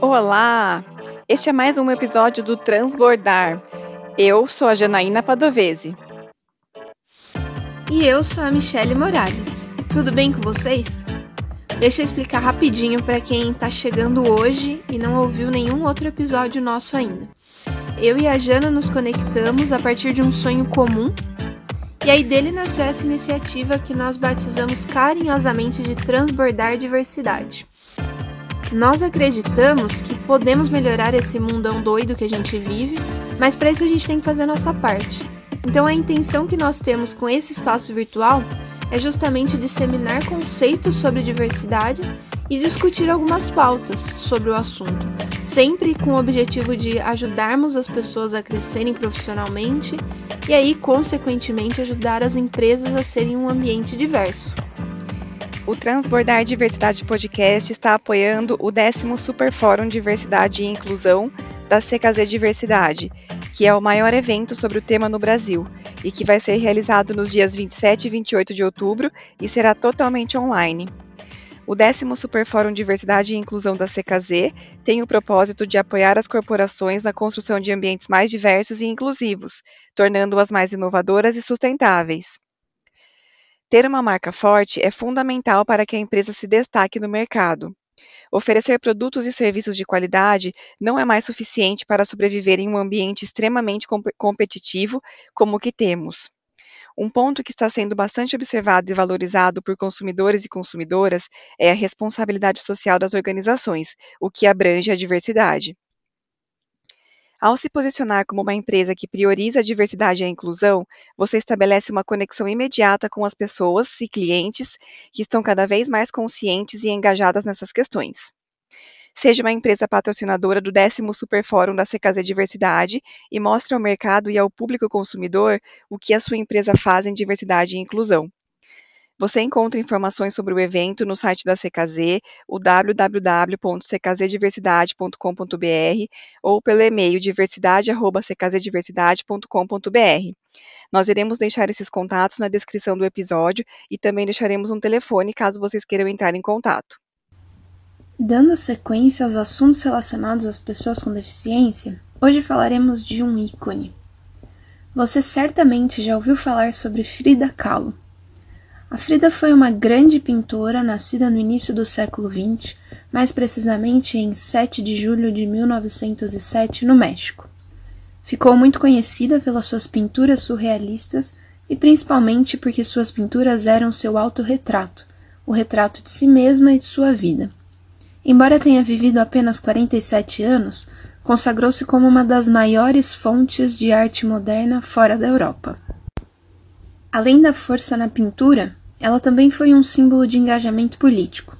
Olá! Este é mais um episódio do Transbordar. Eu sou a Janaína Padovese. E eu sou a Michele Morales. Tudo bem com vocês? Deixa eu explicar rapidinho para quem está chegando hoje e não ouviu nenhum outro episódio nosso ainda. Eu e a Jana nos conectamos a partir de um sonho comum, e aí dele nasceu essa iniciativa que nós batizamos carinhosamente de Transbordar Diversidade. Nós acreditamos que podemos melhorar esse mundão doido que a gente vive, mas para isso a gente tem que fazer a nossa parte. Então a intenção que nós temos com esse espaço virtual é justamente disseminar conceitos sobre diversidade e discutir algumas pautas sobre o assunto, sempre com o objetivo de ajudarmos as pessoas a crescerem profissionalmente e aí, consequentemente, ajudar as empresas a serem um ambiente diverso. O Transbordar Diversidade Podcast está apoiando o 10 Super Fórum Diversidade e Inclusão da CKZ Diversidade, que é o maior evento sobre o tema no Brasil e que vai ser realizado nos dias 27 e 28 de outubro e será totalmente online. O 10 Super Fórum Diversidade e Inclusão da CKZ tem o propósito de apoiar as corporações na construção de ambientes mais diversos e inclusivos, tornando-as mais inovadoras e sustentáveis. Ter uma marca forte é fundamental para que a empresa se destaque no mercado. Oferecer produtos e serviços de qualidade não é mais suficiente para sobreviver em um ambiente extremamente comp competitivo como o que temos. Um ponto que está sendo bastante observado e valorizado por consumidores e consumidoras é a responsabilidade social das organizações, o que abrange a diversidade. Ao se posicionar como uma empresa que prioriza a diversidade e a inclusão, você estabelece uma conexão imediata com as pessoas e clientes que estão cada vez mais conscientes e engajadas nessas questões. Seja uma empresa patrocinadora do décimo Super Fórum da CKZ Diversidade e mostre ao mercado e ao público consumidor o que a sua empresa faz em diversidade e inclusão. Você encontra informações sobre o evento no site da CKZ, o www.ckzdiversidade.com.br ou pelo e-mail diversidade@ckzdiversidade.com.br. Nós iremos deixar esses contatos na descrição do episódio e também deixaremos um telefone caso vocês queiram entrar em contato. Dando sequência aos assuntos relacionados às pessoas com deficiência, hoje falaremos de um ícone. Você certamente já ouviu falar sobre Frida Kahlo a Frida foi uma grande pintora nascida no início do século XX, mais precisamente em 7 de julho de 1907, no México. Ficou muito conhecida pelas suas pinturas surrealistas e principalmente porque suas pinturas eram seu autorretrato, o retrato de si mesma e de sua vida. Embora tenha vivido apenas 47 anos, consagrou-se como uma das maiores fontes de arte moderna fora da Europa. Além da força na pintura, ela também foi um símbolo de engajamento político.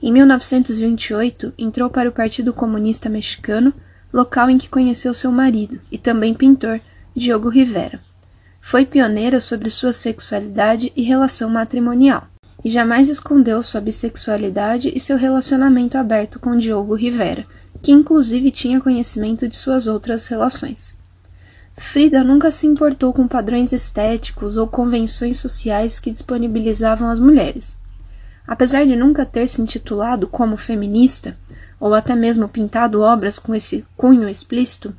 Em 1928, entrou para o Partido Comunista Mexicano, local em que conheceu seu marido, e também pintor, Diogo Rivera. Foi pioneira sobre sua sexualidade e relação matrimonial, e jamais escondeu sua bissexualidade e seu relacionamento aberto com Diogo Rivera, que inclusive tinha conhecimento de suas outras relações. Frida nunca se importou com padrões estéticos ou convenções sociais que disponibilizavam as mulheres. Apesar de nunca ter se intitulado como feminista, ou até mesmo pintado obras com esse cunho explícito,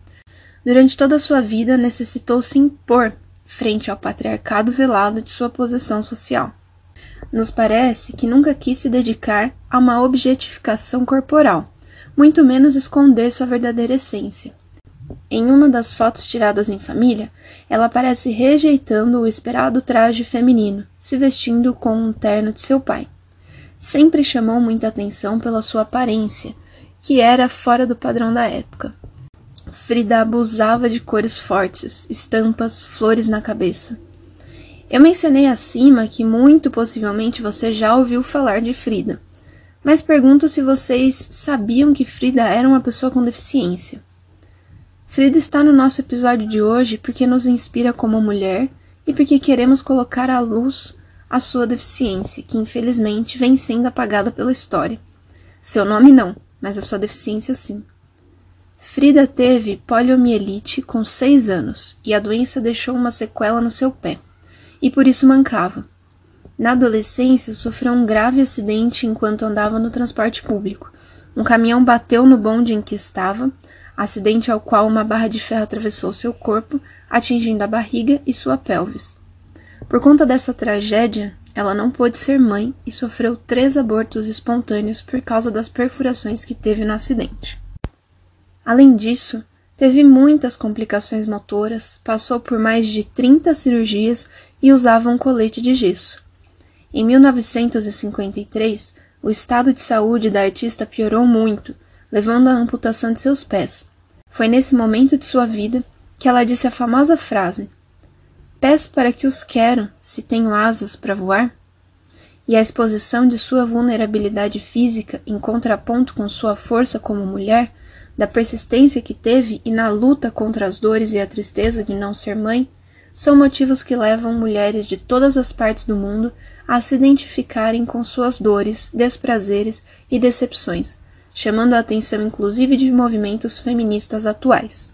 durante toda a sua vida necessitou se impor frente ao patriarcado velado de sua posição social. Nos parece que nunca quis se dedicar a uma objetificação corporal, muito menos esconder sua verdadeira essência. Em uma das fotos tiradas em família, ela aparece rejeitando o esperado traje feminino, se vestindo com um terno de seu pai. Sempre chamou muita atenção pela sua aparência, que era fora do padrão da época. Frida abusava de cores fortes, estampas, flores na cabeça. Eu mencionei acima que muito possivelmente você já ouviu falar de Frida, mas pergunto se vocês sabiam que Frida era uma pessoa com deficiência. Frida está no nosso episódio de hoje porque nos inspira como mulher e porque queremos colocar à luz a sua deficiência, que infelizmente vem sendo apagada pela história. Seu nome não, mas a sua deficiência sim. Frida teve poliomielite com seis anos e a doença deixou uma sequela no seu pé. E por isso mancava. Na adolescência, sofreu um grave acidente enquanto andava no transporte público. Um caminhão bateu no bonde em que estava, acidente ao qual uma barra de ferro atravessou seu corpo, atingindo a barriga e sua pelvis. Por conta dessa tragédia, ela não pôde ser mãe e sofreu três abortos espontâneos por causa das perfurações que teve no acidente. Além disso, teve muitas complicações motoras, passou por mais de 30 cirurgias e usava um colete de gesso. Em 1953, o estado de saúde da artista piorou muito, levando à amputação de seus pés. Foi nesse momento de sua vida que ela disse a famosa frase: Pés para que os quero, se tenho asas para voar? E a exposição de sua vulnerabilidade física em contraponto com sua força como mulher, da persistência que teve e na luta contra as dores e a tristeza de não ser mãe, são motivos que levam mulheres de todas as partes do mundo a se identificarem com suas dores, desprazeres e decepções, chamando a atenção inclusive de movimentos feministas atuais.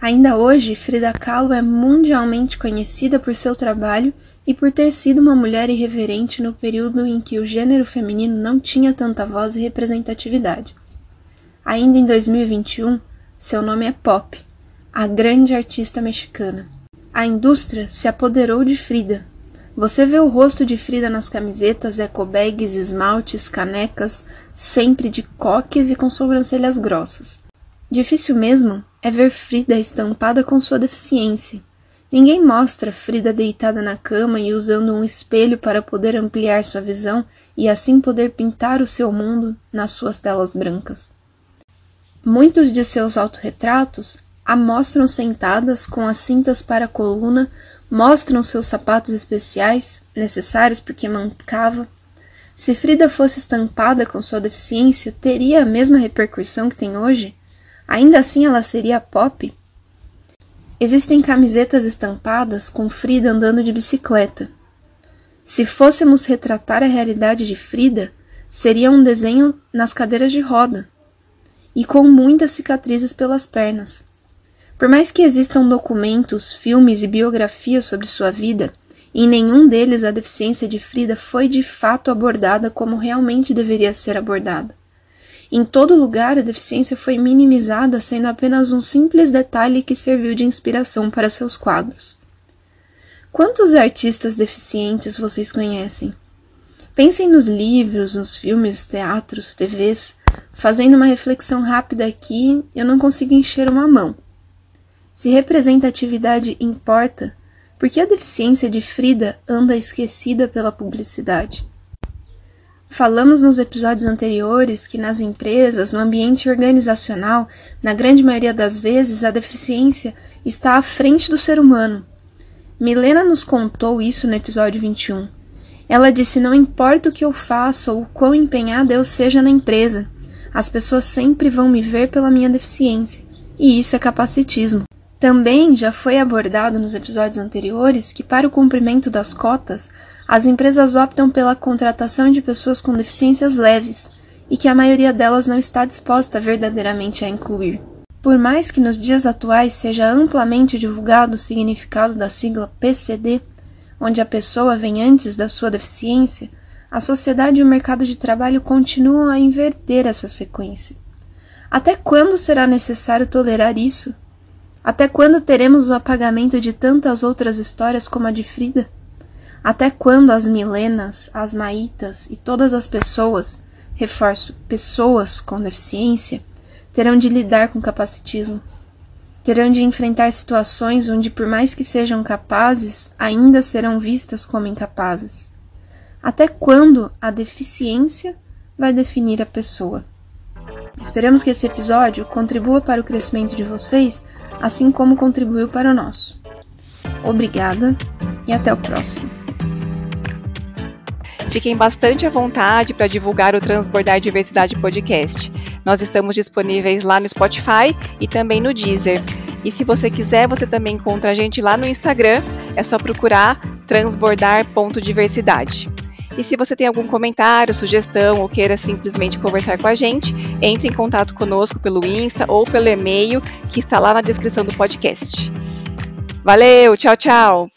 Ainda hoje, Frida Kahlo é mundialmente conhecida por seu trabalho e por ter sido uma mulher irreverente no período em que o gênero feminino não tinha tanta voz e representatividade. Ainda em 2021, seu nome é Pop, a grande artista mexicana. A indústria se apoderou de Frida. Você vê o rosto de Frida nas camisetas, ecobags, esmaltes, canecas, sempre de coques e com sobrancelhas grossas. Difícil mesmo é ver Frida estampada com sua deficiência. Ninguém mostra Frida deitada na cama e usando um espelho para poder ampliar sua visão e assim poder pintar o seu mundo nas suas telas brancas. Muitos de seus autorretratos a mostram sentadas com as cintas para a coluna, mostram seus sapatos especiais, necessários porque mancava. Se Frida fosse estampada com sua deficiência, teria a mesma repercussão que tem hoje? Ainda assim ela seria pop? Existem camisetas estampadas com Frida andando de bicicleta. Se fôssemos retratar a realidade de Frida, seria um desenho nas cadeiras de roda e com muitas cicatrizes pelas pernas. Por mais que existam documentos, filmes e biografias sobre sua vida, em nenhum deles a deficiência de Frida foi de fato abordada como realmente deveria ser abordada. Em todo lugar, a deficiência foi minimizada, sendo apenas um simples detalhe que serviu de inspiração para seus quadros. Quantos artistas deficientes vocês conhecem? Pensem nos livros, nos filmes, teatros, TVs. Fazendo uma reflexão rápida aqui, eu não consigo encher uma mão. Se representatividade importa, por que a deficiência de Frida anda esquecida pela publicidade? Falamos nos episódios anteriores que nas empresas, no ambiente organizacional, na grande maioria das vezes, a deficiência está à frente do ser humano. Milena nos contou isso no episódio 21. Ela disse: Não importa o que eu faça ou o quão empenhada eu seja na empresa, as pessoas sempre vão me ver pela minha deficiência. E isso é capacitismo. Também já foi abordado nos episódios anteriores que, para o cumprimento das cotas, as empresas optam pela contratação de pessoas com deficiências leves e que a maioria delas não está disposta verdadeiramente a incluir. Por mais que nos dias atuais seja amplamente divulgado o significado da sigla PCD, onde a pessoa vem antes da sua deficiência, a sociedade e o mercado de trabalho continuam a inverter essa sequência. Até quando será necessário tolerar isso? Até quando teremos o apagamento de tantas outras histórias como a de Frida? Até quando as milenas, as maitas e todas as pessoas, reforço, pessoas com deficiência, terão de lidar com capacitismo? Terão de enfrentar situações onde, por mais que sejam capazes, ainda serão vistas como incapazes? Até quando a deficiência vai definir a pessoa? Esperamos que esse episódio contribua para o crescimento de vocês assim como contribuiu para o nosso. Obrigada e até o próximo. Fiquem bastante à vontade para divulgar o Transbordar Diversidade Podcast. Nós estamos disponíveis lá no Spotify e também no Deezer. E se você quiser, você também encontra a gente lá no Instagram. É só procurar transbordar.diversidade. E se você tem algum comentário, sugestão ou queira simplesmente conversar com a gente, entre em contato conosco pelo Insta ou pelo e-mail que está lá na descrição do podcast. Valeu, tchau, tchau!